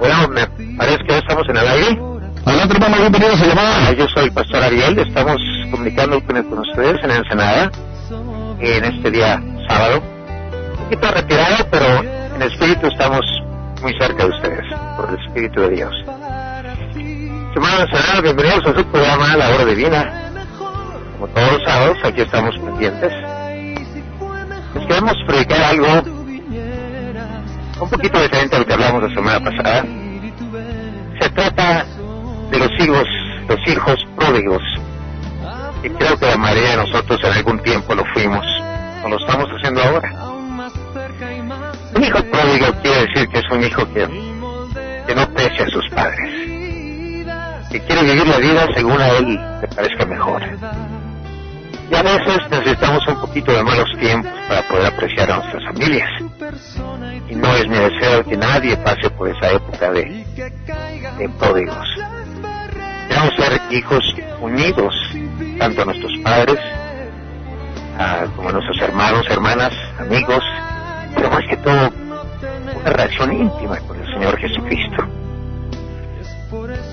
Bueno, me parece que ya estamos en el aire. Adelante, hermano, bienvenidos a llamada. Yo soy el pastor Ariel, estamos comunicando con, con ustedes en Ensenada en este día sábado. Un poquito retirado, pero en espíritu estamos muy cerca de ustedes, por el Espíritu de Dios. Semana Ensenada, bienvenidos a su programa La Hora Divina. Como todos los sábados, aquí estamos pendientes. Les queremos predicar algo un poquito diferente a lo que hablamos la semana pasada. Se trata de los hijos, los hijos pródigos. Y creo que la mayoría de nosotros en algún tiempo lo fuimos, o lo estamos haciendo ahora. Un hijo pródigo quiere decir que es un hijo que, que no aprecia a sus padres, que quiere vivir la vida según a él le parezca mejor. Y a veces necesitamos un poquito de malos tiempos para poder apreciar a nuestras familias. Y no es mi deseo que nadie pase por esa época de, de pródigos. Debemos ser hijos unidos, tanto a nuestros padres, como a nuestros hermanos, hermanas, amigos, pero más que todo, una relación íntima con el Señor Jesucristo.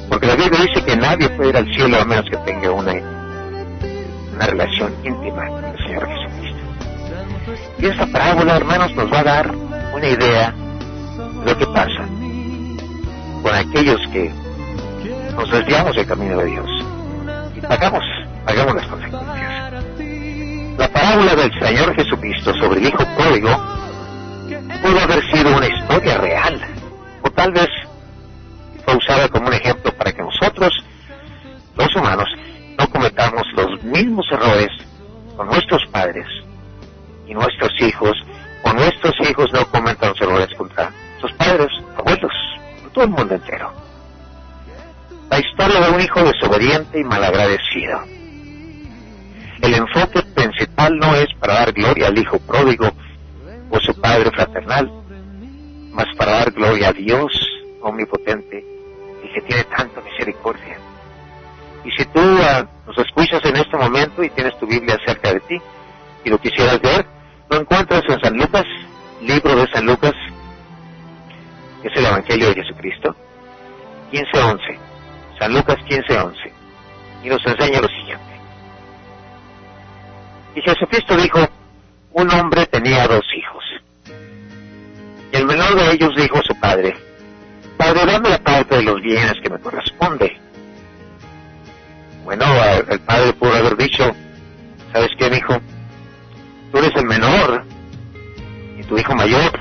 Porque la Biblia dice que nadie puede ir al cielo a menos que tenga una, una relación íntima con el Señor Jesucristo. Y esta parábola, hermanos, nos va a dar una idea de lo que pasa con aquellos que nos desviamos del camino de Dios y pagamos, pagamos las consecuencias. La parábola del Señor Jesucristo sobre el Hijo Pródigo pudo haber sido una historia real, o tal vez fue usada como un ejemplo para que nosotros, los humanos, no cometamos los mismos errores con nuestros padres y nuestros hijos, hijo desobediente y malagradecido. El enfoque principal no es para dar gloria al hijo pródigo o su padre fraternal, más para dar gloria a Dios omnipotente y que tiene tanta misericordia. Y si tú uh, nos escuchas en este momento y tienes tu Biblia cerca de ti y lo quisieras ver, lo encuentras en San Lucas, libro de San Lucas, que es el Evangelio de Jesucristo, 15.11. San Lucas 15.11. Y nos enseña lo siguiente. Y Jesucristo dijo, un hombre tenía dos hijos. Y el menor de ellos dijo a su padre, Padre, dame la parte de los bienes que me corresponde. Bueno, el padre pudo haber dicho, ¿sabes qué, hijo? Tú eres el menor y tu hijo mayor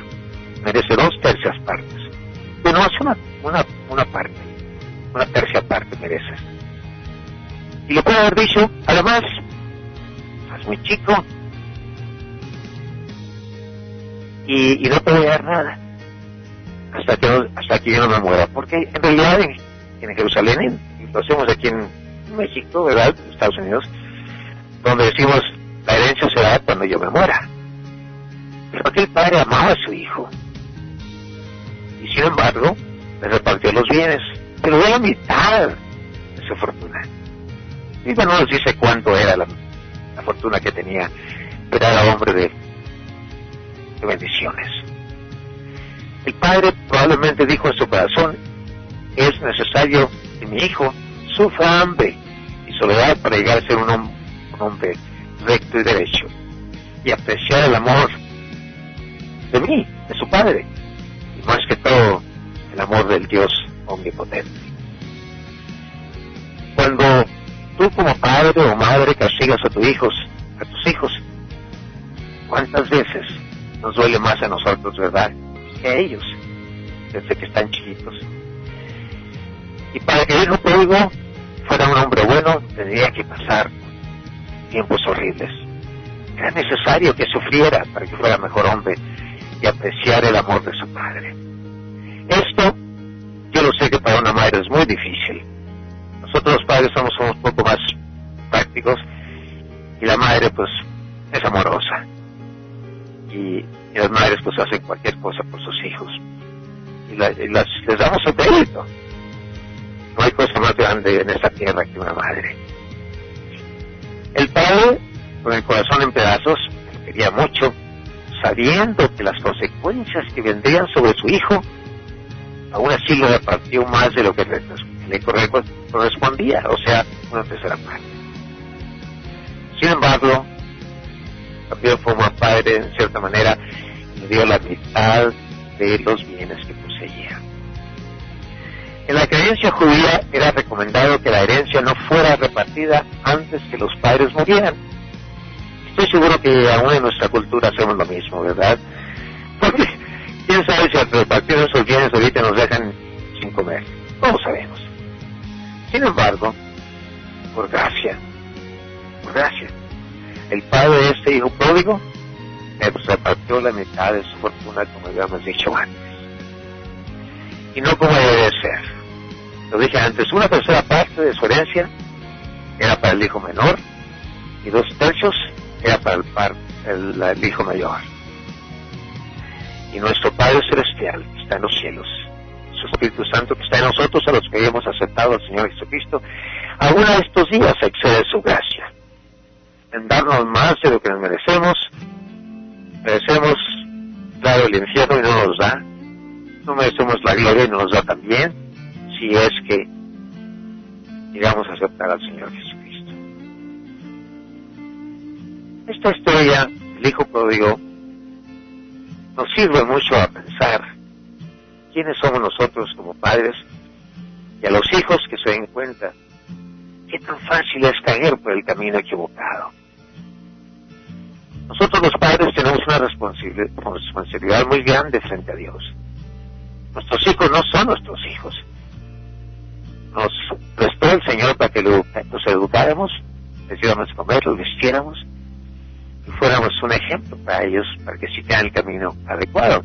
merece dos tercias partes. Tú no, es una, una, una parte, una tercia parte mereces. Y le puede haber dicho, además, estás muy chico y, no te voy a dar nada hasta que, hasta que yo no me muera. Porque en realidad en, en Jerusalén, y lo hacemos aquí en México, ¿verdad? Estados Unidos, donde decimos la herencia se da cuando yo me muera. Pero aquel padre amaba a su hijo. Y sin embargo, le repartió los bienes, pero de la mitad de su fortuna. Y no nos dice cuánto era la, fortuna que tenía, pero era hombre de, bendiciones. El padre probablemente dijo en su corazón, es necesario que mi hijo sufra hambre y soledad para llegar a ser un hombre recto y derecho y apreciar el amor de mí, de su padre, y más que todo el amor del Dios omnipotente. Cuando tú como padre o madre castigas a tus hijos, a tus hijos, ¿cuántas veces nos duele más a nosotros, verdad? Que a ellos, desde que están chiquitos. Y para que el hijo pródigo fuera un hombre bueno, tendría que pasar tiempos horribles. Era necesario que sufriera para que fuera mejor hombre y apreciar el amor de su padre. Esto, sé que para una madre es muy difícil. Nosotros los padres somos, un poco más prácticos y la madre pues es amorosa. Y, las madres pues hacen cualquier cosa por sus hijos. Y, la, y las, les damos el crédito. No hay cosa más grande en esta tierra que una madre. El padre, con el corazón en pedazos, quería mucho, sabiendo que las consecuencias que vendrían sobre su hijo aún así le repartió más de lo que le, correspondía, o sea, una tercera parte. Sin embargo, también fue un padre, en cierta manera, le dio la mitad de los bienes que poseía. En la creencia judía era recomendado que la herencia no fuera repartida antes que los padres murieran. Estoy seguro que aún en nuestra cultura hacemos lo mismo, ¿verdad? Porque si al repartir esos bienes ahorita nos dejan sin comer. No sabemos. Sin embargo, por gracia, por gracia, el padre de este hijo pródigo repartió la mitad de su fortuna, como habíamos dicho antes. Y no como debe ser. Lo dije antes, una tercera parte de su herencia era para el hijo menor y dos tercios era para el, el hijo mayor y nuestro Padre Celestial que está en los cielos, su Espíritu Santo que está en nosotros, a los que hemos aceptado al Señor Jesucristo, aún a estos días excede su gracia, en darnos más de lo que nos merecemos, merecemos, claro, el infierno y no nos da, no merecemos la gloria y no nos da también, si es que llegamos a aceptar al Señor Jesucristo. Esta historia, el Hijo Pródigo, nos sirve mucho a pensar quiénes somos nosotros como padres y a los hijos que se den cuenta qué tan fácil es caer por el camino equivocado. Nosotros los padres tenemos una responsabilidad muy grande frente a Dios. Nuestros hijos no son nuestros hijos. Nos prestó el Señor para que los educáramos, les diéramos comer, los vistiéramos, un ejemplo para ellos, para que sigan el camino adecuado.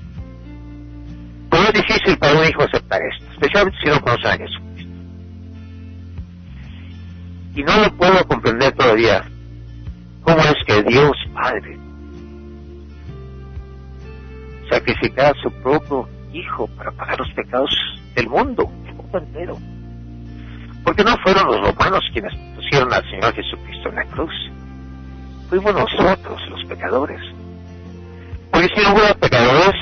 Pero es difícil para un hijo aceptar esto, especialmente si no conoce a Jesucristo. Y no lo puedo comprender todavía cómo es que Dios Padre sacrificara a su propio Hijo para pagar los pecados del mundo, el mundo entero. Porque no fueron los romanos quienes pusieron al Señor Jesucristo en la cruz fuimos nosotros los pecadores. Porque si no hubiera pecadores,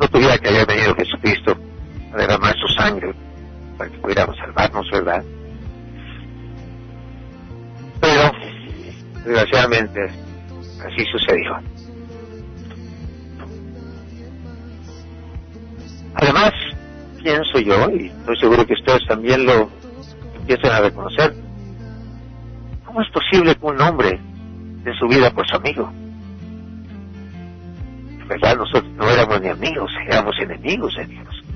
no tuviera que haber venido Jesucristo a derramar su sangre para que pudiéramos salvarnos, ¿verdad? Pero, desgraciadamente, así sucedió. Además, pienso yo, y estoy seguro que ustedes también lo empiezan a reconocer, ¿Cómo es posible que un hombre de su vida por su amigo? En verdad nosotros no éramos ni amigos, éramos enemigos de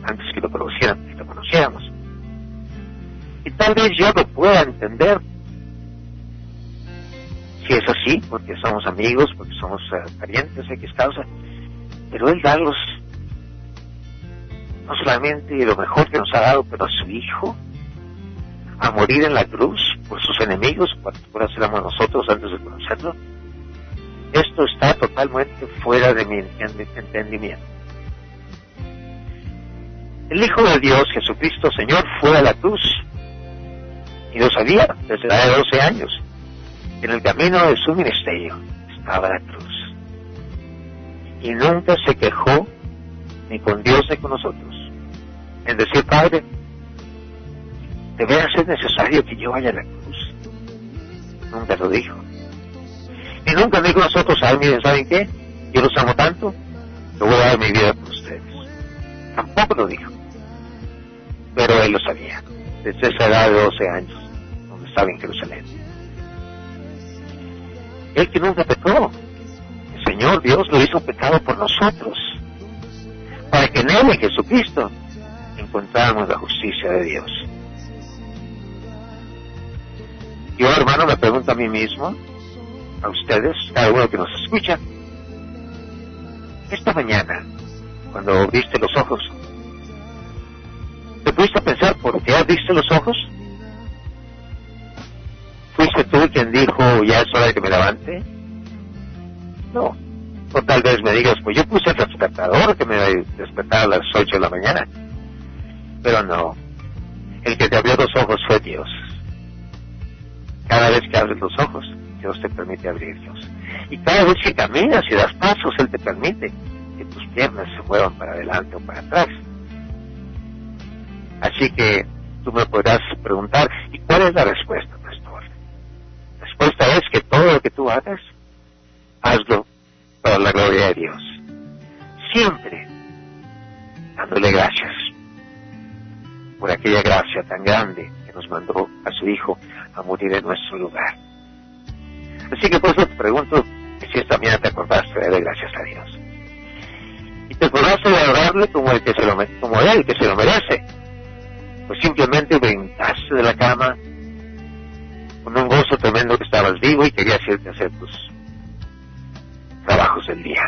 antes que lo conocieran, lo conociéramos. Y tal vez yo lo pueda entender si es así, porque somos amigos, porque somos uh, parientes, X causa, pero Él da los, no solamente lo mejor que nos ha dado, pero a su Hijo, a morir en la cruz por sus enemigos, por éramos nosotros antes de conocerlo, esto está totalmente fuera de mi entendimiento. El Hijo de Dios, Jesucristo Señor, fue a la cruz y lo sabía desde la edad de 12 años. En el camino de su ministerio estaba la cruz. Y nunca se quejó ni con Dios ni con nosotros. En decir, Padre, ¿de veras es necesario que yo vaya a la cruz? Nunca lo dijo. Y nunca dijo a nosotros, miren, ¿saben qué? Yo los amo tanto, yo voy a dar mi vida por ustedes. Tampoco lo dijo. Pero él lo sabía, desde esa edad de 12 años, donde estaba en Jerusalén. Él que nunca pecó, el Señor Dios lo hizo pecado por nosotros, para que en Él, en Jesucristo, encontráramos la justicia de Dios. Yo, hermano, me pregunto a mí mismo, a ustedes, cada uno que nos escucha, esta mañana, cuando viste los ojos, ¿te pudiste pensar por qué viste los ojos? ¿Fuiste tú quien dijo, ya es hora de que me levante? No. O tal vez me digas, pues yo puse el despertador que me despertara a las 8 de la mañana. Pero no. El que te abrió los ojos fue Dios. Cada vez que abres los ojos, Dios te permite abrirlos. Y cada vez que caminas y das pasos, Él te permite que tus piernas se muevan para adelante o para atrás. Así que tú me podrás preguntar, ¿y cuál es la respuesta, pastor? La respuesta es que todo lo que tú hagas, hazlo para la gloria de Dios. Siempre dándole gracias por aquella gracia tan grande que nos mandó a su Hijo a morir en nuestro lugar. Así que por eso te pregunto si esta mañana te acordaste de gracias a Dios. Y te acordaste de adorarle como el que se lo, como él que se lo merece. Pues simplemente brincaste de la cama con un gozo tremendo que estabas vivo y querías irte a hacer tus trabajos del día.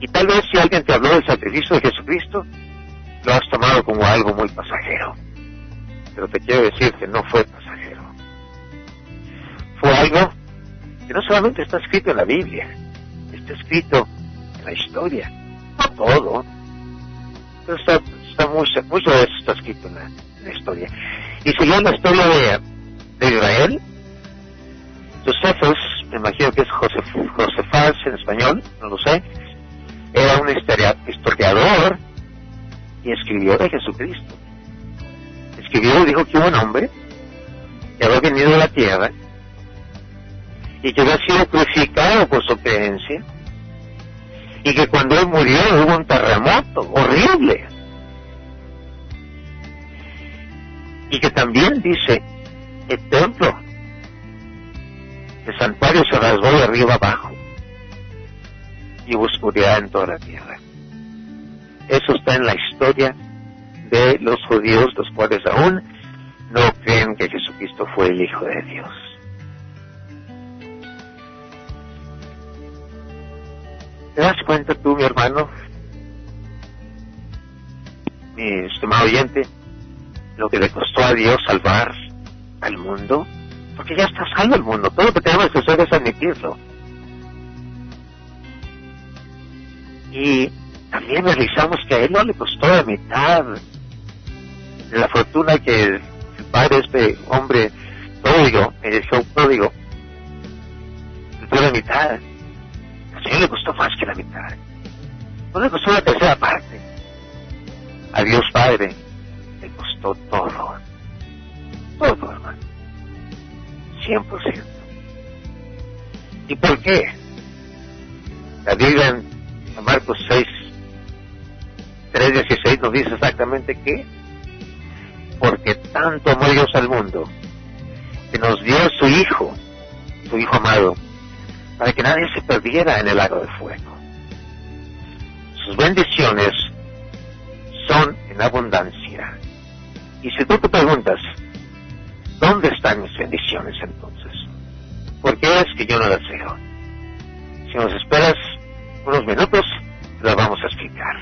Y tal vez si alguien te habló del sacrificio de Jesucristo, lo has tomado como algo muy pasajero. Pero te quiero decir que no fue pasajero. Fue algo que no solamente está escrito en la Biblia, está escrito en la historia, no todo, pero está, está mucho, mucho de eso está escrito en la, historia. Y siguiendo la historia de, Israel, Josefos, me imagino que es Josef, Josefas en español, no lo sé, era un historiador y escribió de Jesucristo. Escribió y dijo que hubo un hombre que había venido de la tierra y que había sido crucificado por su creencia y que cuando él murió hubo un terremoto horrible y que también dice el templo el santuario se rasgó de arriba abajo y hubo oscuridad en toda la tierra. Eso está en la historia de los judíos, los cuales aún no creen que Jesucristo fue el Hijo de Dios. ¿Te das cuenta tú, mi hermano, mi estimado oyente, lo que le costó a Dios salvar al mundo? Porque ya está salvo el mundo. Todo lo que tenemos que hacer es admitirlo. Y también realizamos que a él no le costó la mitad la fortuna que el, padre este hombre pródigo, el hijo pródigo, dio la mitad. Al Señor le costó más que la mitad. No le costó la tercera parte. A Dios Padre le costó todo. Todo, hermano. 100%. ¿Y por qué? La Biblia en Marcos 6, 3, 16 nos dice exactamente que, porque tanto amó Dios al mundo, que nos dio su Hijo, su Hijo amado, para que nadie se perdiera en el lago de fuego. Sus bendiciones son en abundancia. Y si tú te preguntas, ¿dónde están mis bendiciones entonces? ¿Por qué es que yo no las veo? Si nos esperas unos minutos la vamos a explicar.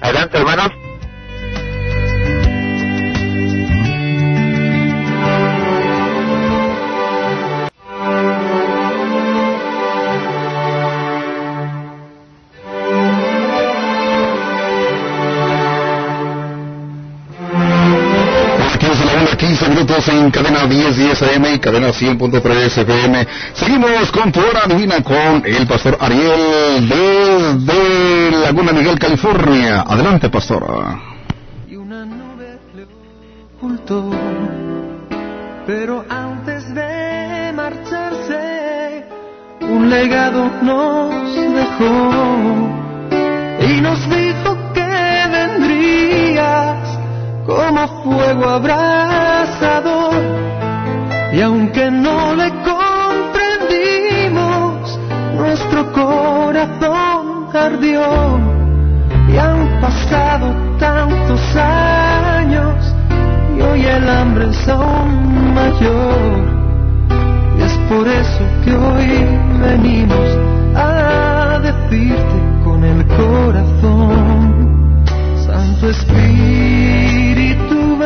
Adelante, hermano. Cadena 10 10 AM y cadena 100.3 FM. Seguimos con tu hora divina con el pastor Ariel desde Laguna Miguel, California. Adelante, pastor. Y una nube le ocultó, pero antes de marcharse, un legado nos dejó y nos dijo como fuego abrasador. Y aunque no le comprendimos, nuestro corazón ardió. Y han pasado tantos años y hoy el hambre es aún mayor. Y es por eso que hoy venimos a decirte con el corazón, Santo Espíritu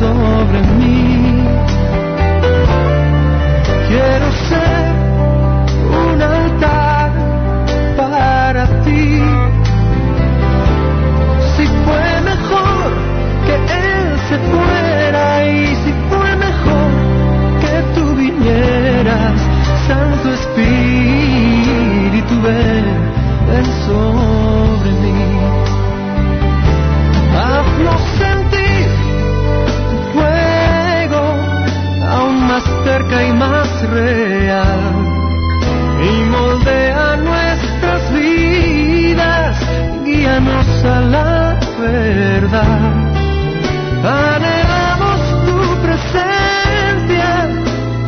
sobre mí. Quiero ser un altar para ti. Si fue mejor que Él se fuera y si fue mejor que tú vinieras, Santo Espíritu, ven, ven real y moldea nuestras vidas, guíanos a la verdad. Anhelamos tu presencia,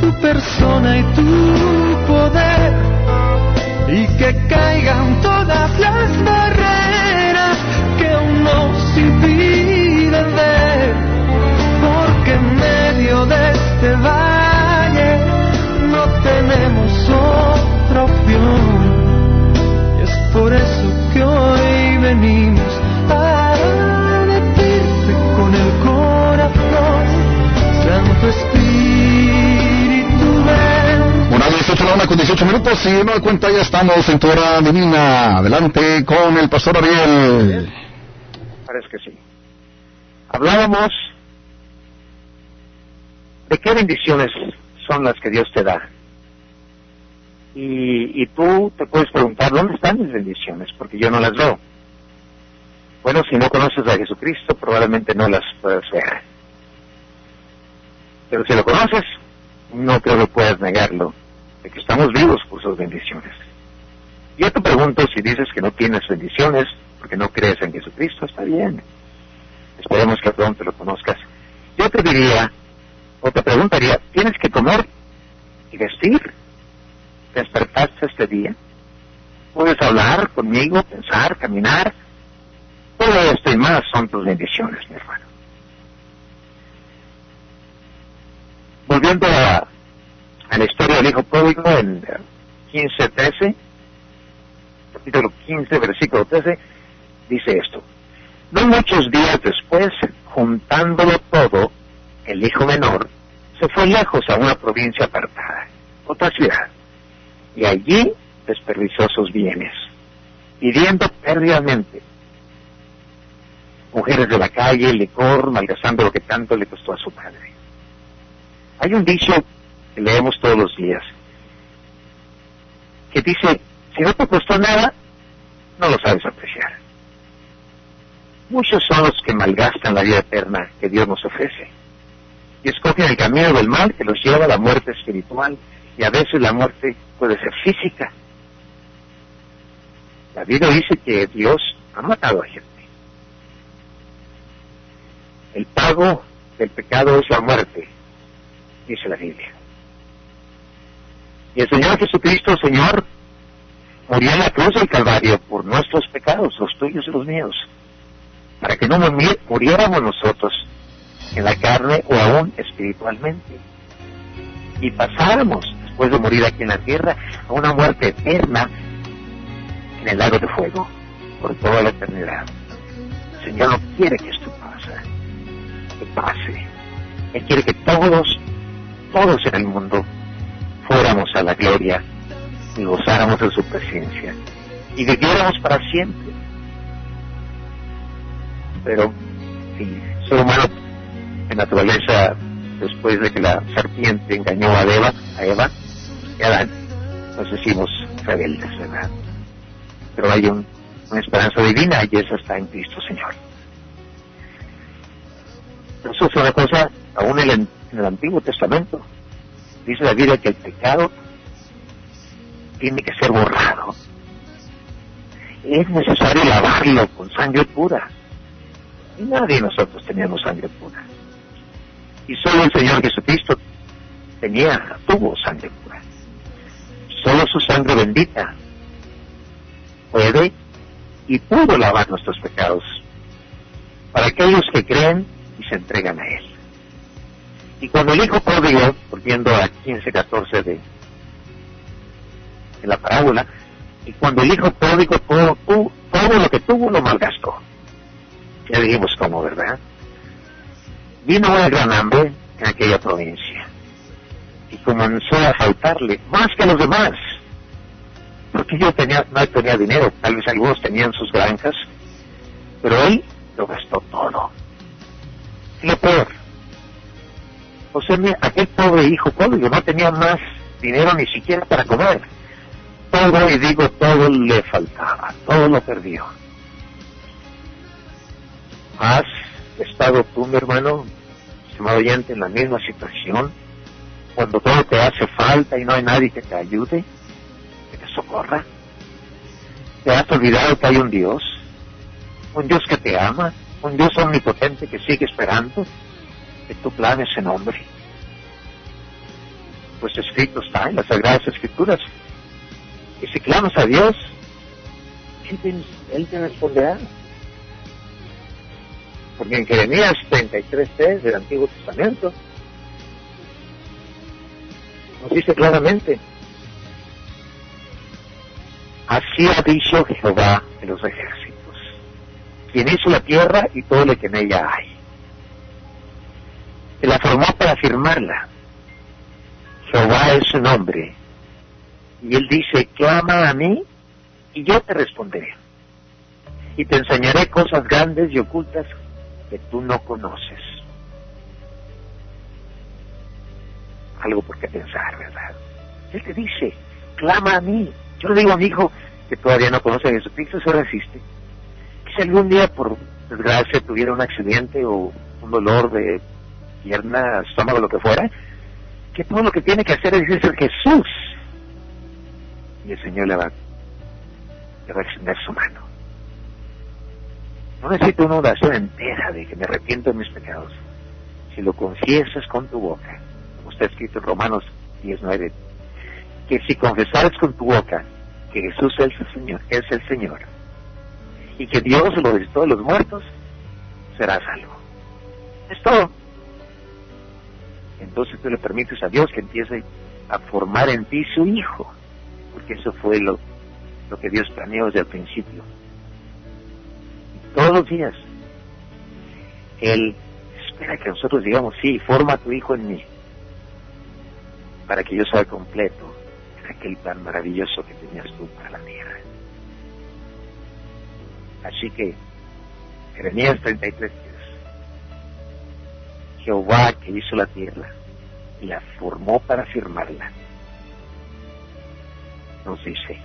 tu persona y tu poder y que caiga venimos a decirte con el corazón, Santo Espíritu ven. Una 18 la una con 18 minutos y no de cuenta ya estamos en tu hora divina. Adelante con el pastor Ariel. Parece que sí. Hablábamos de qué bendiciones son las que Dios te da. Y, y tú te puedes preguntar, ¿dónde están mis bendiciones? Porque yo no las veo. Bueno, si no conoces a Jesucristo, probablemente no las puedas ver. Pero si lo conoces, no creo que puedas negarlo, de que estamos vivos por sus bendiciones. Yo te pregunto si dices que no tienes bendiciones porque no crees en Jesucristo, está bien. Esperemos que pronto lo conozcas. Yo te diría, o te preguntaría, ¿tienes que comer y vestir? ¿Despertaste este día? ¿Puedes hablar conmigo, pensar, caminar? Todo esto y más son tus bendiciones, mi hermano. Volviendo a, la historia del hijo pródigo en eh, 15.13, capítulo 15, versículo 13, dice esto. No muchos días después, juntándolo todo, el hijo menor se fue lejos a una provincia apartada, otra ciudad, y allí desperdició sus bienes, pidiendo perdidamente mujeres de la calle, licor, malgastando lo que tanto le costó a su padre. Hay un dicho que leemos todos los días, que dice, si no te costó nada, no lo sabes apreciar. Muchos son los que malgastan la vida eterna que Dios nos ofrece y escogen el camino del mal que los lleva a la muerte espiritual y a veces la muerte puede ser física. La Biblia dice que Dios ha matado a gente. El pago del pecado es la muerte, dice la Biblia. Y el Señor Jesucristo, Señor, murió en la cruz del Calvario por nuestros pecados, los tuyos y los míos, para que no muri- muriéramos nosotros en la carne o aún espiritualmente. Y pasáramos, después de morir aquí en la tierra, a una muerte eterna en el lago de fuego, por toda la eternidad. El Señor no quiere que esto que pase. Él quiere que todos, todos en el mundo, fuéramos a la gloria y gozáramos de su presencia y viviéramos para siempre. Pero el ser humano en naturaleza, después de que la serpiente engañó a Eva, a Eva y a Adán, nos decimos rebeldes, ¿verdad? Pero hay un- una esperanza divina y esa está en Cristo Señor. Eso es una cosa, aún en el, en el Antiguo Testamento, dice la Biblia que el pecado tiene que ser borrado. Es necesario lavarlo con sangre pura. Y nadie de nosotros teníamos sangre pura. Y solo el Señor Jesucristo tenía, tuvo sangre pura. Solo su sangre bendita puede y pudo lavar nuestros pecados para aquellos que creen y se entregan a Él. Y cuando el hijo pródigo, volviendo a 15-14 de, de la parábola, y cuando el hijo pródigo todo, todo lo que tuvo lo malgastó. Ya dijimos cómo, ¿verdad? Vino una gran hambre en aquella provincia y comenzó a faltarle más que a los demás. Porque yo tenía, no tenía dinero, tal vez algunos tenían sus granjas, pero él lo gastó todo. Lo peor, o sea, aquel pobre hijo pródigo no tenía más dinero ni siquiera para comer. Todo, y digo, todo le faltaba, todo lo perdió. ¿Has estado tú, mi hermano, estimado oyente, en la misma situación? Cuando todo te hace falta y no hay nadie que te ayude, que te socorra. ¿Te has olvidado que hay un Dios un Dios que te ama, un Dios omnipotente que sigue esperando que tú clames ese nombre. Pues escrito está en las Sagradas Escrituras. Y si clamas a Dios, Él te, él te responderá. Porque en Jeremías 33.3 del Antiguo Testamento nos dice claramente, así ha dicho Jehová de los ejércitos, quien hizo la tierra y todo lo que en ella hay. Que la formó para firmarla. Jehová es su nombre. Y él dice, clama a mí y yo te responderé. Y te enseñaré cosas grandes y ocultas que tú no conoces. Algo por qué pensar, ¿verdad? Él te dice, clama a mí. Yo le digo a mi hijo que todavía no conoce a Jesucristo, eso existe. Si algún día, por desgracia, tuviera un accidente o un dolor de pierna, estómago, lo que fuera, que todo lo que tiene que hacer es decir Jesús. Y el Señor le va, le va a extender su mano. No necesito una oración entera de que me arrepiento de mis pecados. Si lo confiesas con tu boca, como está escrito en Romanos 19, que si confesares con tu boca que Jesús es el Señor, es el Señor, y que Dios lo resucitó de los muertos, serás salvo. Es todo. Entonces tú le permites a Dios que empiece a formar en ti su Hijo, porque eso fue lo, lo que Dios planeó desde el principio todos los días. Él espera que nosotros digamos, sí, forma tu hijo en mí, para que yo sea completo en aquel plan maravilloso que tenías tú para la tierra. Así que, Jeremías 33 Jehová que hizo la tierra y la formó para firmarla, nos dice,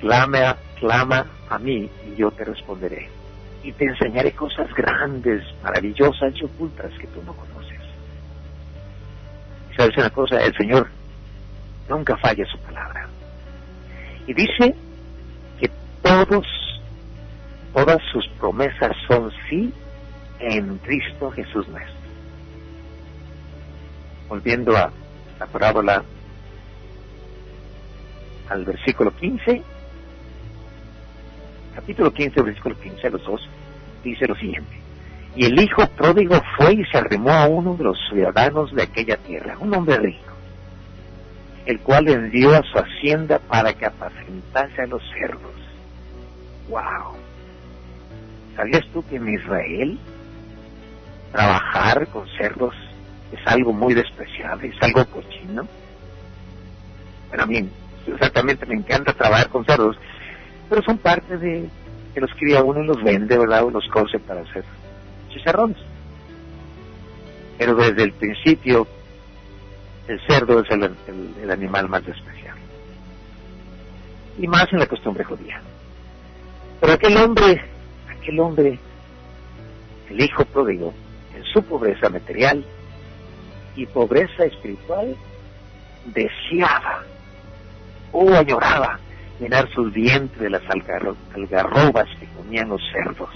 clama, clama a mí y yo te responderé y te enseñaré cosas grandes, maravillosas y ocultas que tú no conoces. Sabes una cosa, el Señor nunca falla su palabra. Y dice que todos, todas sus promesas son sí en Cristo Jesús nuestro. Volviendo a la parábola al versículo 15, capítulo 15, versículo 15 a los dos, dice lo siguiente. Y el hijo pródigo fue y se arrimó a uno de los ciudadanos de aquella tierra, un hombre rico, el cual le dio a su hacienda para que apacentase a los cerdos. ¡Wow! ¿Sabías tú que en Israel trabajar con cerdos es algo muy despreciable, es algo cochino? Bueno, mí exactamente me encanta trabajar con cerdos, pero son parte de que los cría uno y los vende, ¿verdad? O los cose para hacer chicharrones. Pero desde el principio, el cerdo es el, animal más especial. Y más en la costumbre judía. Pero aquel hombre, aquel hombre, el hijo pródigo, en su pobreza material y pobreza espiritual, deseaba o añoraba llenar sus dientes de las algarrobas que comían los cerdos.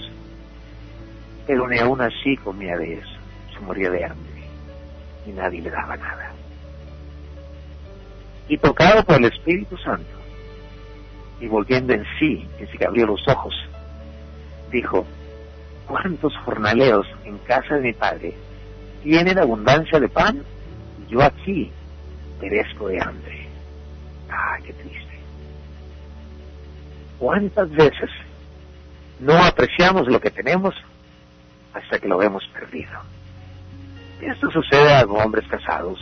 Pero ni aún así comía de eso, se moría de hambre y nadie le daba nada. Y tocado por el Espíritu Santo, y volviendo en sí, que se abrió los ojos, dijo, ¿cuántos jornaleos en casa de mi padre tienen abundancia de pan? Yo aquí perezco de hambre. Ah, qué triste. ¿Cuántas veces no apreciamos lo que tenemos hasta que lo hemos perdido? esto sucede a hombres casados,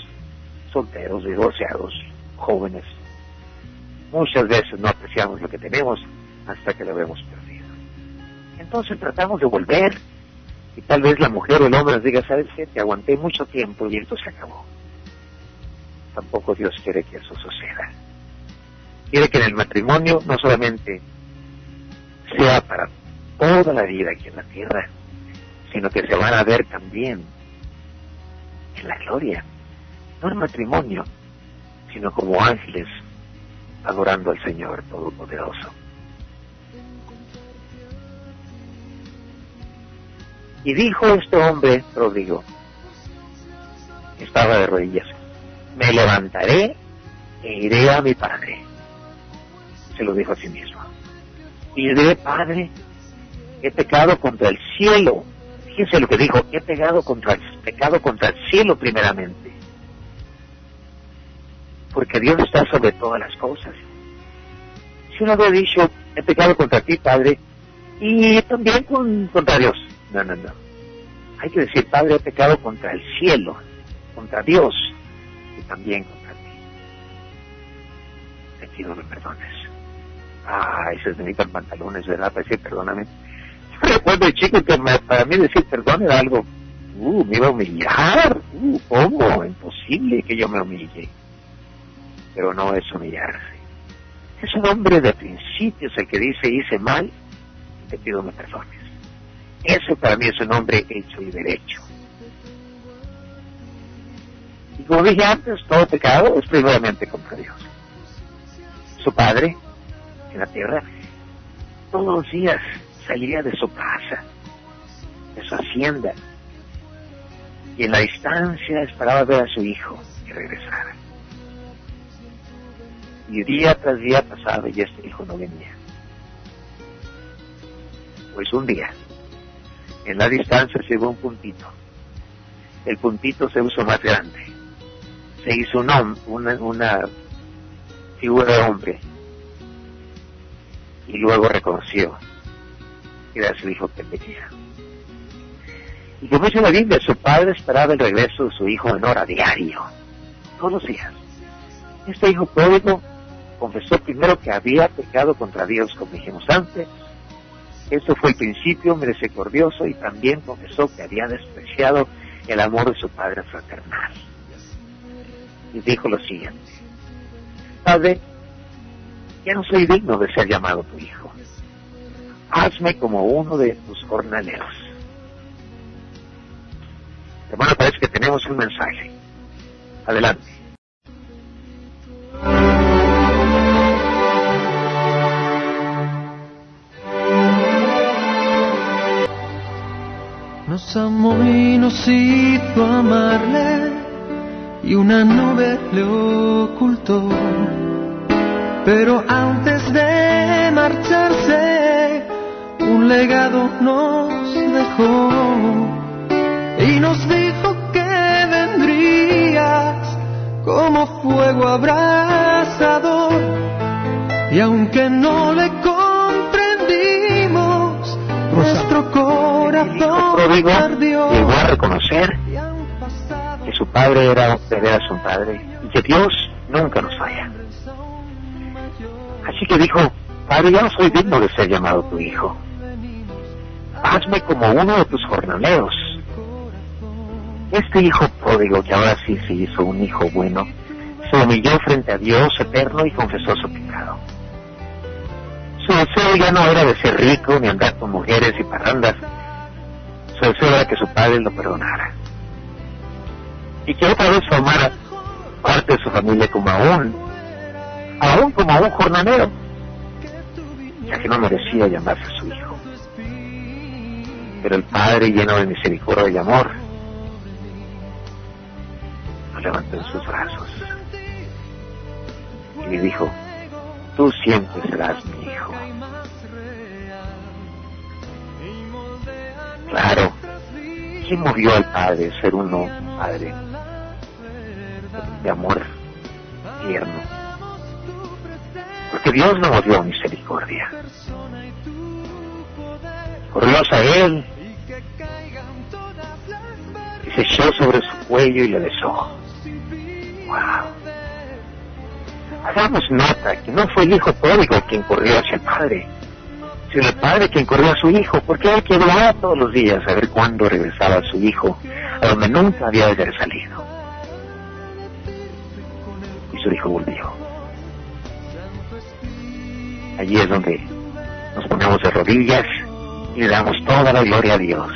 solteros, divorciados, jóvenes. Muchas veces no apreciamos lo que tenemos hasta que lo hemos perdido. Entonces tratamos de volver y tal vez la mujer o el hombre nos diga, ¿sabes qué? Te aguanté mucho tiempo y esto se acabó. Tampoco Dios quiere que eso suceda quiere que en el matrimonio no solamente sea para toda la vida aquí en la tierra, sino que se van a ver también en la gloria, no el matrimonio, sino como ángeles adorando al Señor Todopoderoso. Y dijo este hombre pródigo, estaba de rodillas, me levantaré e iré a mi padre. Se lo dijo a sí mismo. Y diré, Padre, he pecado contra el cielo. Fíjense lo que dijo, he pecado contra el, pecado contra el cielo primeramente. Porque Dios está sobre todas las cosas. Si uno había dicho, he pecado contra ti, Padre, y también contra Dios. No, no, no. Hay que decir, Padre, he pecado contra el cielo, contra Dios y también contra ti. Te pido me perdones. Ay, se necesitan pantalones, ¿verdad? Para decir perdóname. Yo recuerdo, chico, que para mí decir perdón era algo, uh, me iba a humillar. Uh, ¿cómo? Imposible que yo me humille. Pero no es humillarse. Es un hombre de principios el que dice hice mal, te pido me perdones. Eso para mí es un hombre hecho y derecho. Y como dije antes, todo pecado es primeramente contra Dios. Su padre, en la tierra, todos los días salía de su casa, de su hacienda, y en la distancia esperaba ver a su hijo que regresara. Y día tras día pasaba y este hijo no venía. Pues un día, en la distancia llegó un puntito. El puntito se usó más grande. Se hizo un una, una figura de hombre. Y luego reconoció que era su hijo que tenía. Y como dice la Biblia, su padre esperaba el regreso de su hijo en hora diario, todos los días. Este hijo pródigo confesó primero que había pecado contra Dios, como dijimos antes, eso fue el principio misericordioso y también confesó que había despreciado el amor de su padre fraternal. Y dijo lo siguiente, Padre, ya no soy digno de ser llamado tu hijo. Hazme como uno de tus jornaleros. Hermano, parece que tenemos un mensaje. Adelante. Y nos hizo amarle y una nube le ocultó. Pero antes de marcharse, un legado nos dejó y nos dijo que vendrías como fuego abrasador. Y aunque no le comprendimos, nuestro corazón pródigo llegó a reconocer que su padre era de veras un padre y que Dios nunca nos falla. Así que dijo, Padre, ya no soy digno de ser llamado tu hijo. Hazme como uno de tus jornaleros. Este hijo pródigo, que ahora sí se hizo un hijo bueno, se humilló frente a Dios eterno y confesó su pecado. Su deseo ya no era de ser rico ni andar con mujeres y parrandas, su era que su padre lo perdonara. Y que otra vez formara parte de su familia como aún, aún como un jornalero, ya que no merecía llamarse su hijo. Pero el Padre, lleno de misericordia y amor, lo levantó en sus brazos y le dijo, tú siempre serás mi hijo. ¿Quién movió al Padre ser uno Padre de amor tierno? Porque Dios no movió misericordia. Corrió a Él y se echó sobre su cuello y le besó. ¡Wow! Hagamos nota que no fue el hijo pródigo quien corrió hacia el Padre, sino el padre quien corrió a su hijo, porque él que todos los días a ver cuándo regresaba su hijo, a donde nunca había de haber salido. Y su hijo volvió. Allí es donde nos ponemos de rodillas y le damos toda la gloria a Dios.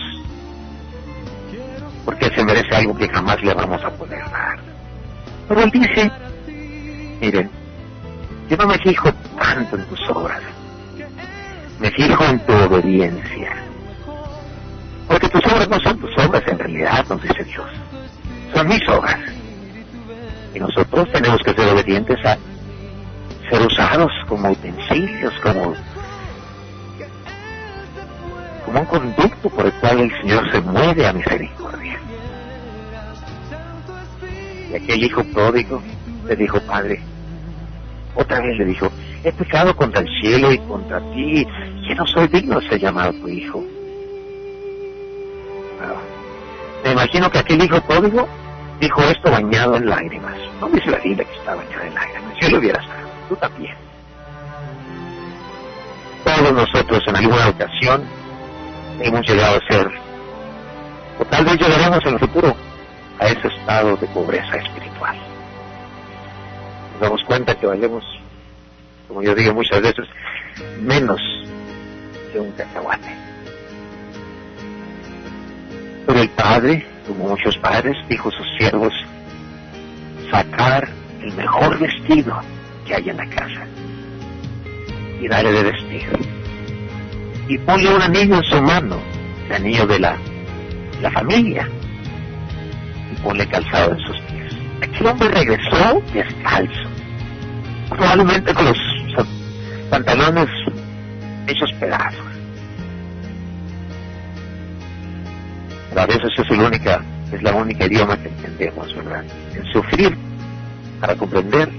Porque Él se merece algo que jamás le vamos a poder dar. Pero Él dice, miren, yo no me fijo tanto en tus obras, me fijo en tu obediencia. Porque tus obras no son tus obras en realidad, nos dice Dios. Son mis obras. Y nosotros tenemos que ser obedientes a ser usados como utensilios, como, como un conducto por el cual el Señor se mueve a misericordia. Y aquel hijo pródigo le dijo, Padre, otra vez le dijo, he pecado contra el cielo y contra ti, que no soy digno de ser llamado tu hijo. me imagino que aquel hijo pródigo dijo esto bañado en lágrimas. No dice la Biblia que está bañado en lágrimas. Si lo hubiera estado, tú también. Todos nosotros en alguna ocasión hemos llegado a ser, o tal vez llegaremos en el futuro, a ese estado de pobreza espiritual. Nos damos cuenta que valemos, como yo digo muchas veces, menos que un cacahuate. Pero el Padre, como muchos padres, dijo a sus siervos, sacar el mejor vestido que hay en la casa y darle de vestir. Y ponle un anillo en su mano, el anillo de la, la familia, y ponle calzado en sus pies. Aquel hombre regresó descalzo, probablemente con los pantalones hechos pedazos. a veces es, la única, es la única idioma que entendemos, ¿verdad? El sufrir para comprender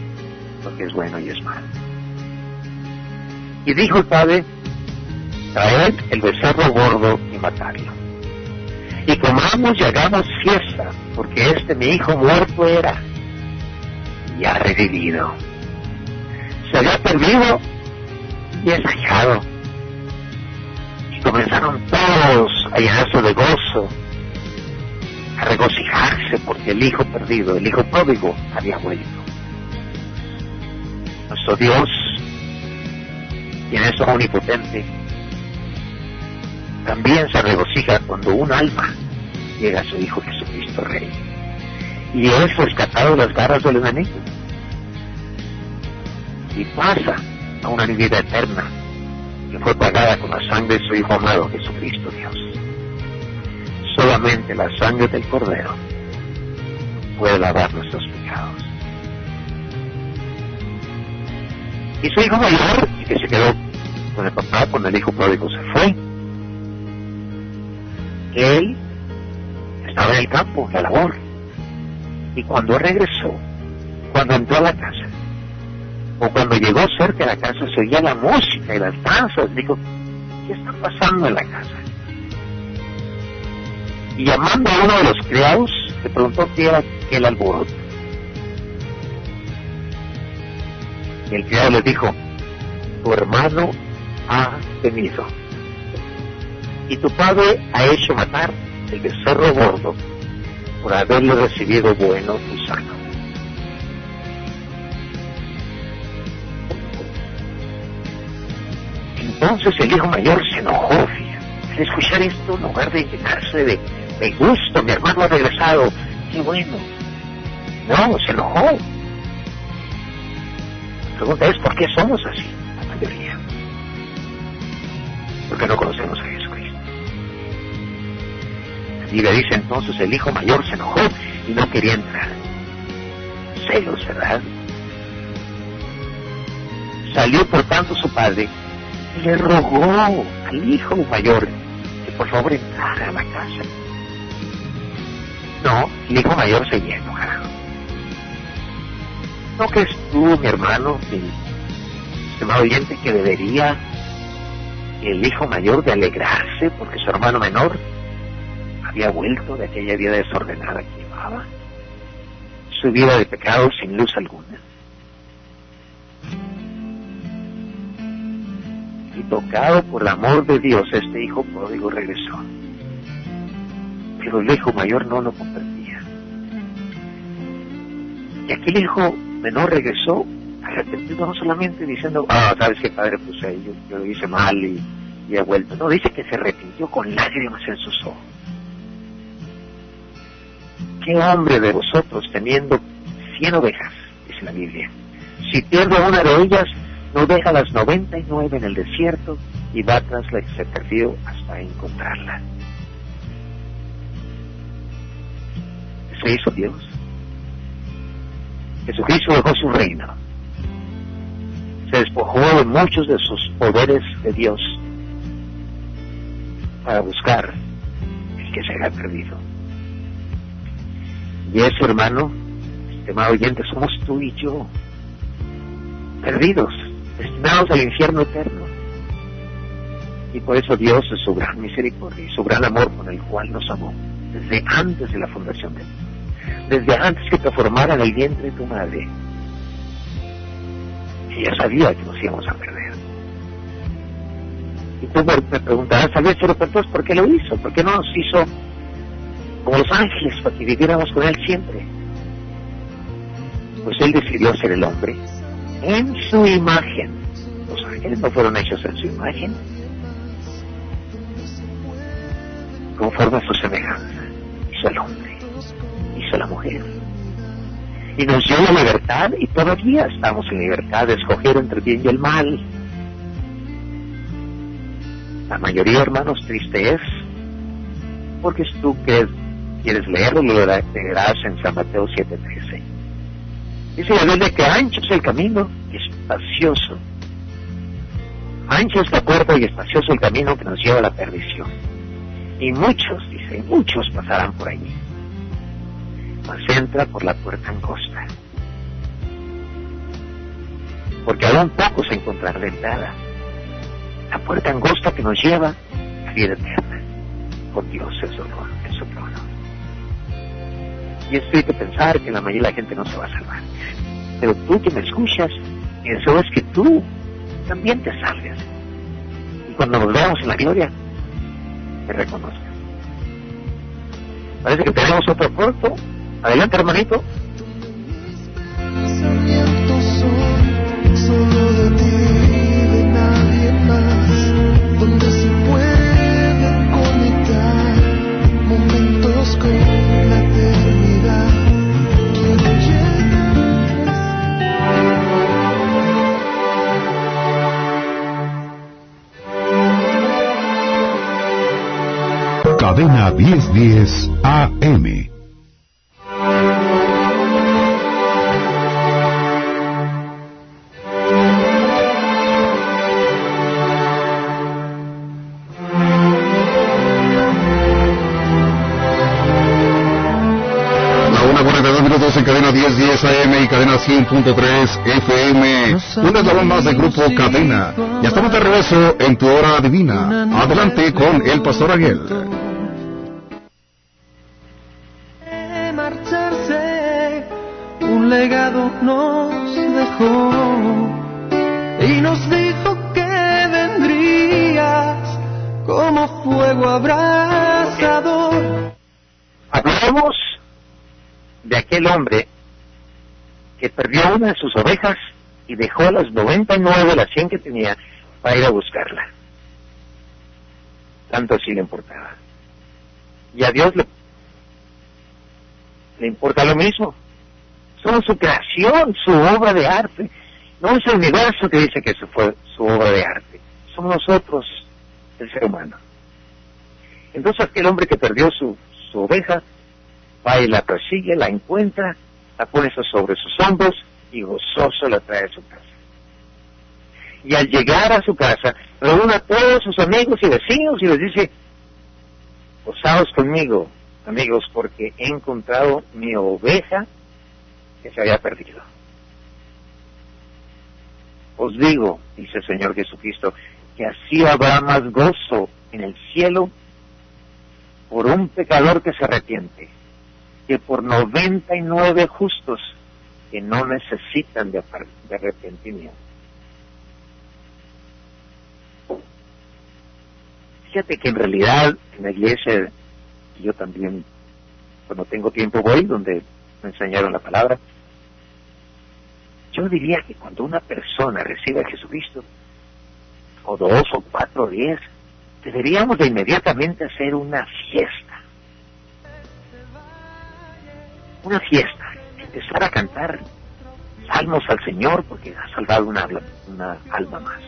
lo que es bueno y es malo. Y dijo el padre, traed el becerro gordo y matarlo. Y comamos y hagamos fiesta, porque este mi hijo muerto era y ha revivido. Se había perdido y hallado. Y comenzaron todos a llenarse de gozo a regocijarse porque el hijo perdido, el hijo pródigo, había vuelto. Nuestro Dios, quien es omnipotente, también se regocija cuando un alma llega a su Hijo Jesucristo Rey y es rescatado de las garras del enemigo y pasa a una vida eterna que fue pagada con la sangre de su Hijo amado Jesucristo Dios solamente la sangre del Cordero puede lavar nuestros pecados. Y su hijo mayor, que se quedó con el papá cuando el hijo pródigo se fue, él estaba en el campo, en la labor. Y cuando regresó, cuando entró a la casa, o cuando llegó cerca de la casa, se oía la música y las danzas, dijo, ¿qué está pasando en la casa? y llamando a uno de los criados, le preguntó qué era aquel alboroto. Y el criado le dijo, tu hermano ha venido, y tu padre ha hecho matar el becerro gordo por haberlo recibido bueno y sano. Entonces el hijo mayor se enojó, al escuchar esto, en lugar de llenarse de gusto, mi hermano ha regresado, qué bueno. No, se enojó. La pregunta es, ¿por qué somos así? La mayoría. Porque no conocemos a Jesucristo. Y le dice entonces, el hijo mayor se enojó y no quería entrar. Celos, ¿verdad? Salió por tanto su padre le rogó al hijo mayor que por favor entrara a la casa. No, el hijo mayor se enoja. ¿No crees tú, mi hermano, mi estimado oyente, que debería el hijo mayor de alegrarse porque su hermano menor había vuelto de aquella vida desordenada que llevaba? Su vida de pecado sin luz alguna. Y tocado por el amor de Dios, este hijo pródigo regresó pero el hijo mayor no lo comprendía. Y aquel hijo menor regresó arrepentido no solamente diciendo, ah, sabes que padre, pues yo, yo, lo hice mal y, y he vuelto. No, dice que se arrepintió con lágrimas en sus ojos. ¿Qué hombre de vosotros teniendo cien ovejas, dice la Biblia, si pierde una de ellas, no deja las noventa y nueve en el desierto y va tras la que se perdió hasta encontrarla? se hizo Dios. Jesucristo dejó su reino. Se despojó de muchos de sus poderes de Dios para buscar el que se haya perdido. Y eso, hermano, estimado oyente, somos tú y yo, perdidos, destinados al infierno eterno. Y por eso Dios es su gran misericordia y su gran amor con el cual nos amó, desde antes de la fundación del mundo desde antes que te formara en el vientre de tu madre. Ella sabía que nos íbamos a perder. Y tú me preguntarás, vez, pero entonces, ¿por qué lo hizo? ¿Por qué no nos hizo como los ángeles para que viviéramos con Él siempre? Pues Él decidió ser el hombre en su imagen. Los ángeles no fueron hechos en su imagen, conforme a su semejanza. Hizo el hombre hizo la mujer. Y nos dio la libertad y todavía estamos en libertad de escoger entre el bien y el mal. La mayoría, hermanos, triste es porque tú que quieres leerlo, lo leerás en San Mateo 7:13. Dice la Biblia que ancho es el camino y espacioso. Ancho es la puerta y espacioso el camino que nos lleva a la perdición. Y muchos, dice, muchos pasarán por allí se entra por la puerta angosta. Porque aún poco se encontrará de entrada. La puerta angosta que nos lleva a vida eterna, con Dios en su, Y es triste pensar que la mayoría de la gente no se va a salvar. Pero tú que me escuchas, eso es que tú también te salves. Y cuando nos veamos en la gloria, te reconozcas. Parece que tenemos otro corto Adelante, hermanito. 1010 AM cadena 1010 AM y cadena 100.3 FM. Un eslabón más del grupo Cadena. Ya estamos de regreso en tu hora divina. Adelante con el pastor Aguel. Una de sus ovejas y dejó las 99, las 100 que tenía, para ir a buscarla. Tanto así le importaba. Y a Dios le, le importa lo mismo. Somos su creación, su obra de arte. No es el universo que dice que eso fue su obra de arte. Somos nosotros, el ser humano. Entonces aquel hombre que perdió su, su oveja va y la persigue, la encuentra, la pone sobre sus hombros y gozoso la trae a su casa. Y al llegar a su casa, reúne a todos sus amigos y vecinos y les dice, gozaos conmigo, amigos, porque he encontrado mi oveja que se había perdido. Os digo, dice el Señor Jesucristo, que así habrá más gozo en el cielo por un pecador que se arrepiente que por 99 justos que no necesitan de, arrepentimiento. Fíjate que en realidad en la iglesia, yo también cuando tengo tiempo voy donde me enseñaron la palabra, yo diría que cuando una persona recibe a Jesucristo, o dos, o cuatro, o diez, deberíamos de inmediatamente hacer una fiesta. Una fiesta, empezar a cantar salmos al Señor porque ha salvado una, una alma más.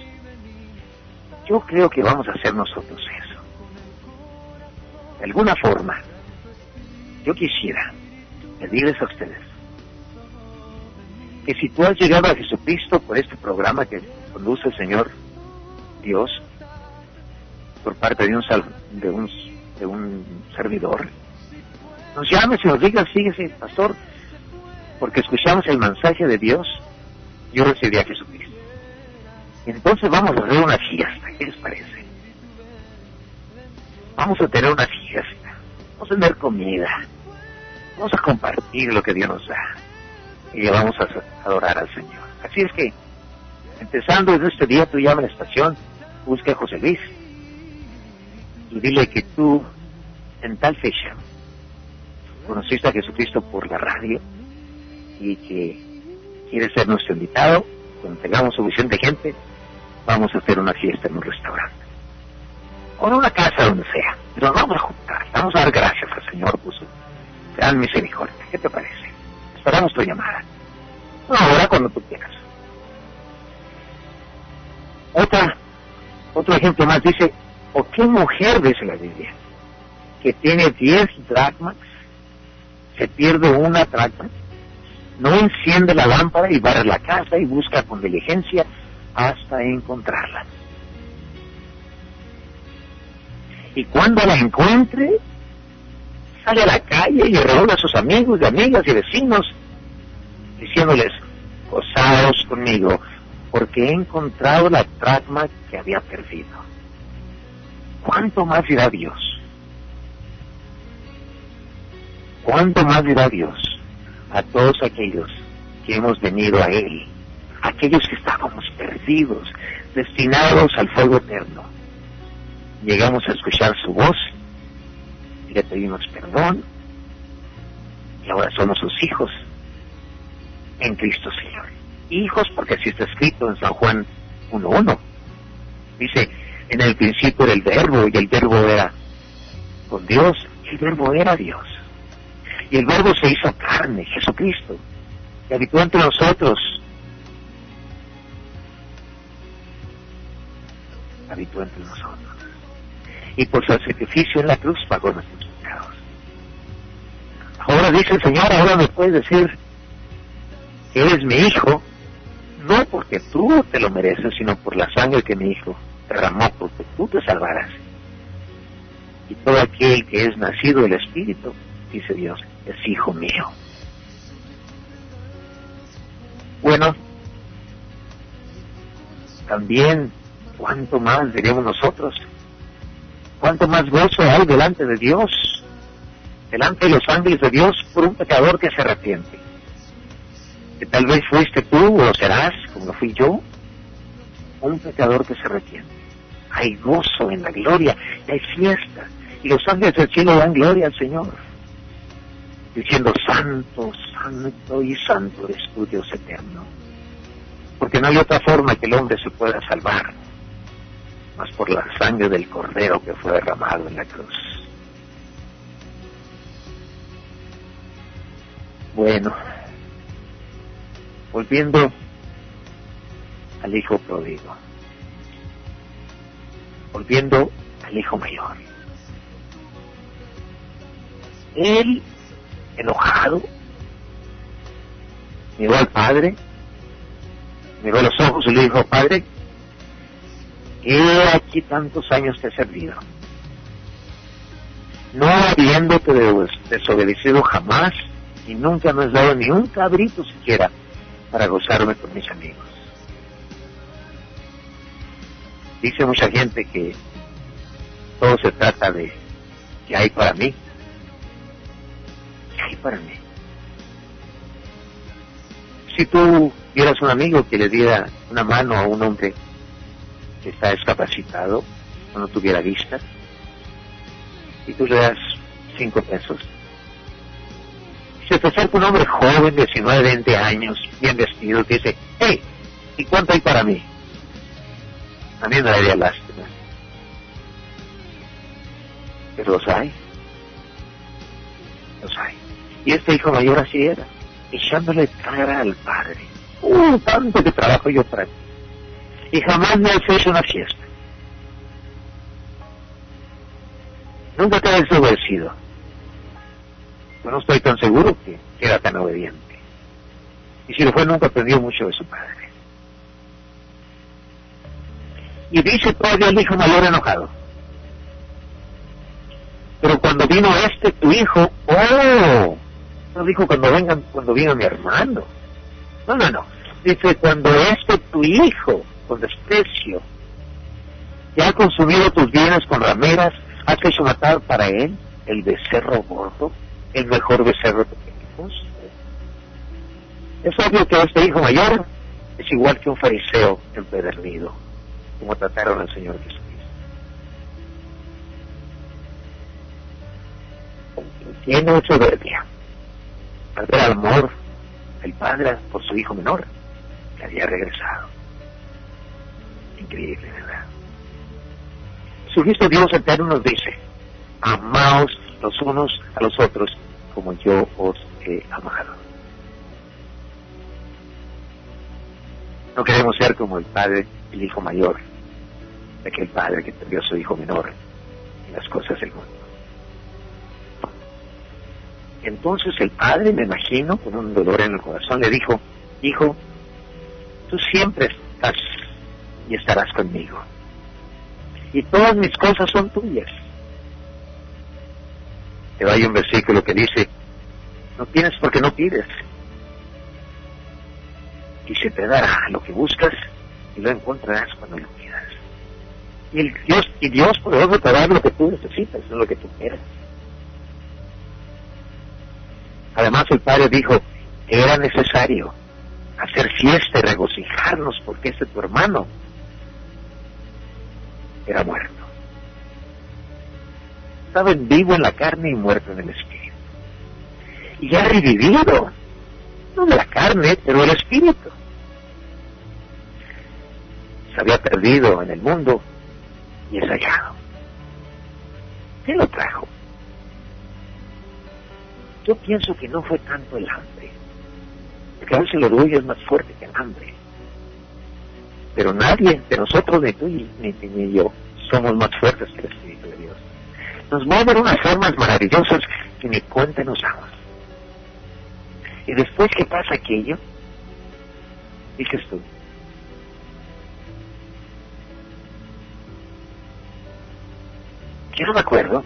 Yo creo que vamos a hacer nosotros eso. De alguna forma, yo quisiera pedirles a ustedes que si tú has llegado a Jesucristo por este programa que conduce el Señor Dios, por parte de un, de un, de un servidor, nos llames y nos digas, fíjese, pastor, porque escuchamos el mensaje de Dios, yo recibí a Jesucristo. Entonces vamos a hacer una fiesta, ¿qué les parece? Vamos a tener una fiesta, vamos a tener comida, vamos a compartir lo que Dios nos da y vamos a adorar al Señor. Así es que, empezando desde este día, tú llama a la estación, busca a José Luis y dile que tú, en tal fecha, conociste a Jesucristo por la radio y que quieres ser nuestro invitado, cuando tengamos suficiente gente, vamos a hacer una fiesta en un restaurante. O en una casa donde sea. Pero vamos a juntar. Vamos a dar gracias al Señor por su gran misericordia. ¿Qué te parece? Esperamos tu llamada. Ahora cuando tú quieras. Otra, otro ejemplo más dice, ¿o qué mujer, dice la Biblia, que tiene 10 dracmas, se pierde una dracma, no enciende la lámpara y barre la casa y busca con diligencia hasta encontrarla. Y cuando la encuentre, sale a la calle y reúne a sus amigos y amigas y vecinos, diciéndoles, gozaos conmigo, porque he encontrado la dracma que había perdido. ¿Cuánto más dirá Dios? ¿Cuánto más dirá Dios a todos aquellos que hemos venido a Él? Aquellos que estábamos perdidos, destinados al fuego eterno. Llegamos a escuchar su voz le pedimos perdón y ahora somos sus hijos en Cristo Señor. Hijos porque así está escrito en San Juan 1.1. Dice, en el principio era el verbo y el verbo era con Dios el verbo era Dios. Y el verbo se hizo carne, Jesucristo, y habitó entre nosotros. Habitó entre nosotros. Y por su sacrificio en la cruz pagó nuestros pecados. Ahora dice el Señor, ahora me puedes decir que eres mi hijo, no porque tú te lo mereces, sino por la sangre que mi hijo derramó porque tú te salvarás. Y todo aquel que es nacido del Espíritu, dice Dios, es hijo mío. Bueno, también, ¿cuánto más diremos nosotros? ¿Cuánto más gozo hay delante de Dios, delante de los ángeles de Dios, por un pecador que se arrepiente? Que tal vez fuiste tú o serás, como fui yo, un pecador que se arrepiente. Hay gozo en la gloria, hay fiesta, y los ángeles del cielo dan gloria al Señor diciendo, Santo, Santo y Santo es tu Dios eterno. Porque no hay otra forma que el hombre se pueda salvar, más por la sangre del Cordero que fue derramado en la cruz. Bueno, volviendo al hijo pródigo, volviendo al hijo mayor. Él enojado, miró al padre, miró los ojos y le dijo, padre, he aquí tantos años te he servido, no habiéndote desobedecido jamás y nunca me has dado ni un cabrito siquiera para gozarme con mis amigos. Dice mucha gente que todo se trata de que hay para mí, para mí. Si tú vieras un amigo que le diera una mano a un hombre que está discapacitado o no tuviera vista, y tú le das cinco pesos, se te acerca un hombre joven, 19, 20 años, bien vestido, que dice, hey, ¿y cuánto hay para mí? A mí me daría lástima. Pero los hay. Los hay. Y este hijo mayor así era, echándole cara al padre. ¡Uh, tanto que trabajo yo para ti! Y jamás me has hecho una fiesta. Nunca te has desobedecido. Yo no estoy tan seguro que era tan obediente. Y si lo fue, nunca aprendió mucho de su padre. Y dice todavía el hijo mayor enojado. Pero cuando vino este tu hijo, oh, no dijo cuando vengan, cuando vino mi hermano. No, no, no. Dice cuando este tu hijo, con desprecio, que ha consumido tus bienes con rameras, has hecho matar para él el becerro gordo, el mejor becerro que tenemos. Es obvio que este hijo mayor es igual que un fariseo empedernido como trataron al Señor Jesucristo. Tiene mucho soberbia al ver al amor del padre por su hijo menor que había regresado. Increíble, ¿verdad? Jesucristo Dios eterno nos dice, amaos los unos a los otros como yo os he amado. No queremos ser como el Padre, el Hijo Mayor, aquel padre que perdió a su hijo menor en las cosas del mundo. Entonces el padre, me imagino, con un dolor en el corazón, le dijo, hijo, tú siempre estás y estarás conmigo. Y todas mis cosas son tuyas. Pero hay un versículo que dice, no tienes porque no pides. Y se te dará lo que buscas y lo encontrarás cuando lo pidas. Y el Dios, y Dios poderoso te dar lo que tú necesitas, no lo que tú quieras. Además el Padre dijo que era necesario hacer fiesta y regocijarnos porque este tu hermano era muerto. Estaba en vivo en la carne y muerto en el espíritu. Y ha revivido, no de la carne, pero el espíritu. Se había perdido en el mundo y es hallado. ¿Quién lo trajo? Yo pienso que no fue tanto el hambre, porque a veces el orgullo es más fuerte que el hambre. Pero nadie de nosotros, ni tú ni, ni, yo, somos más fuertes que el Espíritu de Dios. Nos mueven unas formas maravillosas que ni cuenta nos damos. Y después que pasa aquello, dices tú, Yo no me acuerdo.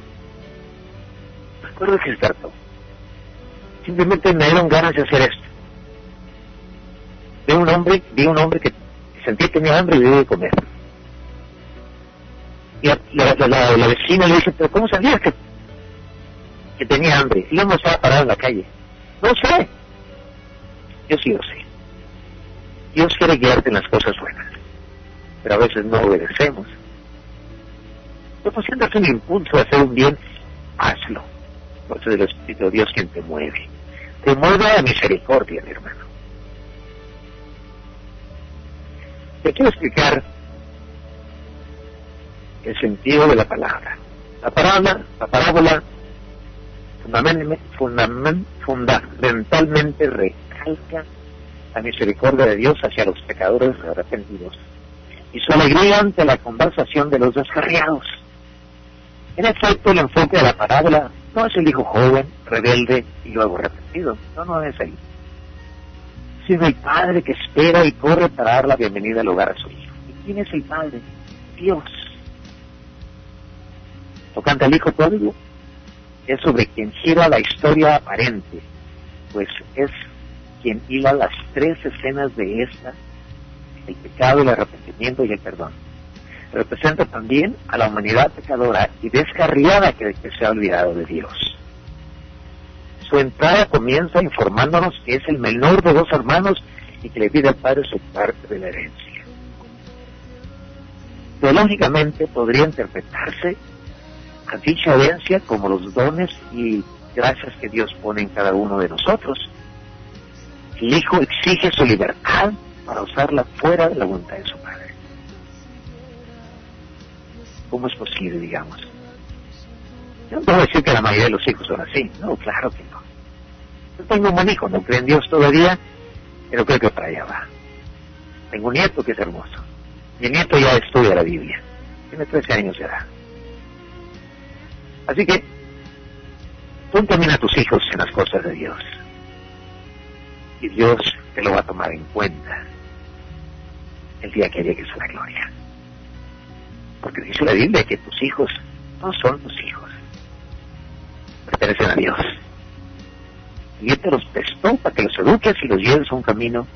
Me acuerdo que despertó. Simplemente me dieron ganas de hacer esto. Vi un hombre, vi un hombre que sentí que tenía hambre y debía de comer. Y la, vecina le dice, pero ¿cómo sabías que, que tenía hambre? Y yo no estaba parado en la calle. No sé. Yo sí lo sé. Dios quiere guiarte en las cosas buenas, pero a veces no obedecemos cuando sientas un impulso de hacer un bien, hazlo. Porque es el Espíritu de Dios quien te mueve. Te mueve a misericordia, mi hermano. Te quiero explicar el sentido de la palabra. La palabra, la parábola fundamentalmente recalca la misericordia de Dios hacia los pecadores arrepentidos y su alegría ante la conversación de los descarriados. En efecto, el enfoque de la parábola no es el hijo joven, rebelde y luego arrepentido. No, no es ahí. Sino el padre que espera y corre para dar la bienvenida al hogar a su hijo. ¿Y quién es el padre? Dios. Tocante al hijo pródigo, es sobre quien gira la historia aparente, pues es quien hila las tres escenas de esta, el pecado, el arrepentimiento y el perdón representa también a la humanidad pecadora y descarriada que, se ha olvidado de Dios. Su entrada comienza informándonos que es el menor de dos hermanos y que le pide al padre su parte de la herencia. Teológicamente podría interpretarse a dicha herencia como los dones y gracias que Dios pone en cada uno de nosotros. El Hijo exige su libertad para usarla fuera de la voluntad de su ¿Cómo es posible, digamos? Yo no puedo decir que la mayoría de los hijos son así. No, claro que no. Yo tengo un buen hijo, no creo en Dios todavía, pero creo que para allá va. Tengo un nieto que es hermoso. Mi nieto ya estudia la Biblia. Tiene 13 años de edad. Así que Tú encamina a tus hijos en las cosas de Dios. Y Dios te lo va a tomar en cuenta el día que llegues a la gloria. Porque dice la Biblia que tus hijos no son tus hijos. Pertenecen a Dios. Y Él te los prestó para que los eduques y los lleves a un camino,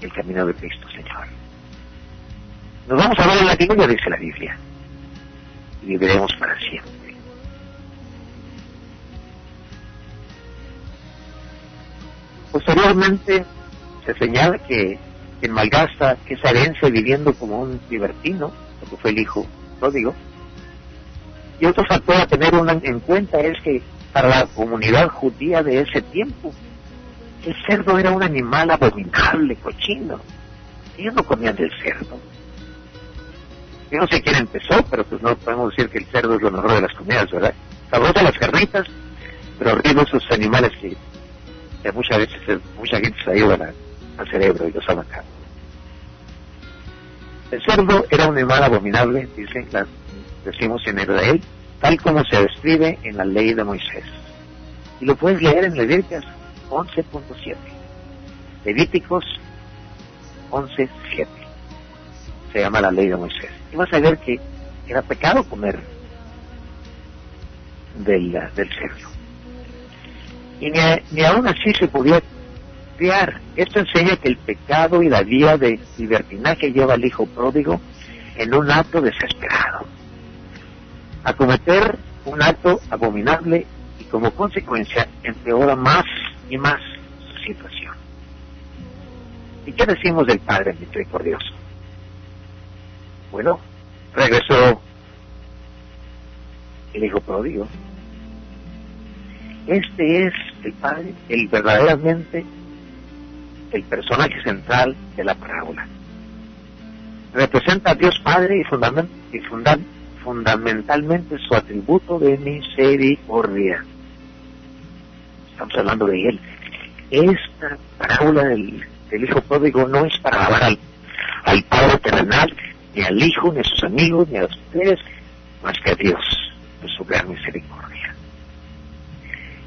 el camino de Cristo, Señor. Nos vamos a ver en la Biblia, dice la Biblia. Y viviremos para siempre. Posteriormente se señala que quien malgasta esa herencia viviendo como un libertino, porque fue el hijo pródigo. Y otro factor a tener en cuenta es que para la comunidad judía de ese tiempo, el cerdo era un animal abominable, cochino. Ellos no comían del cerdo. Yo no sé quién empezó, pero pues no podemos decir que el cerdo es lo mejor de las comidas, ¿verdad? Sabrosas las carnitas, pero horribles esos animales que, muchas veces mucha gente se ayuda al cerebro y los ha matado. El cerdo era un animal abominable, dicen las, decimos en Israel, tal como se describe en la ley de Moisés. Y lo puedes leer en Levíticos 11.7. Levíticos 11.7. Se llama la ley de Moisés. Y vas a ver que era pecado comer del, del cerdo. Y ni, ni aún así se podía esto enseña que el pecado y la vía de libertinaje lleva al hijo pródigo en un acto desesperado, a cometer un acto abominable y como consecuencia empeora más y más su situación. ¿Y qué decimos del Padre misericordioso? Bueno, regresó el hijo pródigo. Este es el Padre, el verdaderamente el personaje central de la parábola. Representa a Dios Padre y, fundamentalmente su atributo de misericordia. Estamos hablando de Él. Esta parábola del, Hijo Pródigo no es para alabar al, Padre terrenal, ni al Hijo, ni a sus amigos, ni a los ustedes, más que a Dios, por su gran misericordia.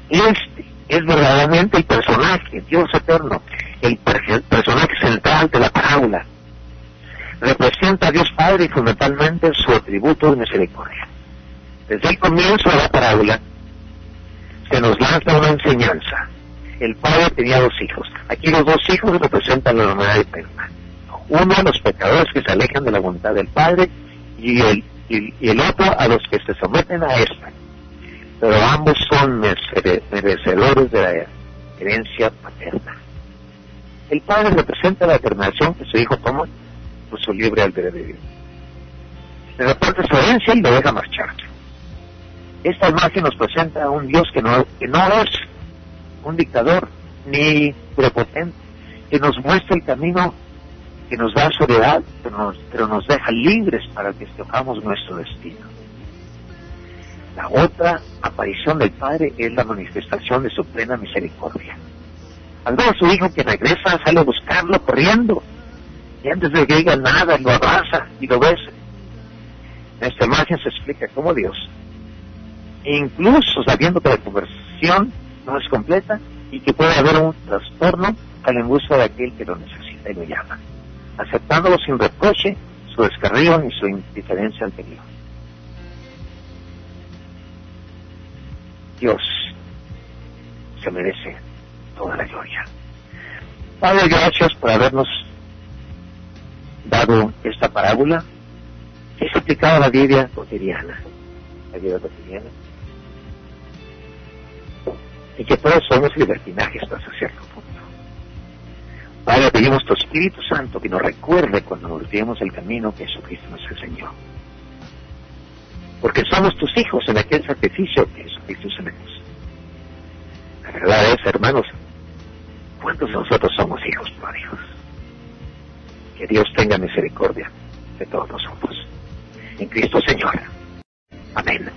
Este es verdaderamente el personaje, Dios eterno, el personaje central de la parábola. Representa a Dios Padre y fundamentalmente su atributo de misericordia. Desde el comienzo de la parábola se nos lanza una enseñanza. El padre tenía dos hijos. Aquí los dos hijos representan la humanidad eterna. Uno a los pecadores que se alejan de la voluntad del Padre y el, y el otro a los que se someten a esta. Pero ambos son merecedores de la herencia paterna. El padre representa la determinación que su hijo toma por su libre albedrío. Le reparte su herencia y lo deja marchar. Esta imagen nos presenta a un Dios que no, es un dictador ni prepotente, que nos muestra el camino que nos da soledad, pero nos, pero nos deja libres para que escojamos nuestro destino. La otra aparición del Padre es la manifestación de su plena misericordia. Ver a su hijo que regresa, sale a buscarlo corriendo. Y antes de que diga nada, lo abraza y lo besa. En esta imagen se explica cómo Dios, incluso sabiendo que la conversión no es completa y que puede haber un trastorno, en busca de aquel que lo necesita y lo llama, aceptándolo sin reproche, su descarrío y su indiferencia anterior. Dios se merece toda la gloria. Padre, gracias por habernos dado esta parábola que es aplicada a la vida cotidiana, la vida cotidiana, y que todos somos libertinajes hasta cierto punto. Padre, pedimos tu Espíritu Santo que nos recuerde cuando nos olvidemos el camino que Jesucristo nos enseñó. Porque somos tus hijos en aquel sacrificio que Jesucristo se. La verdad es, hermanos, ¿Cuántos de nosotros somos hijos pródigos? Que Dios tenga misericordia de todos nosotros. En Cristo Señor. Amén.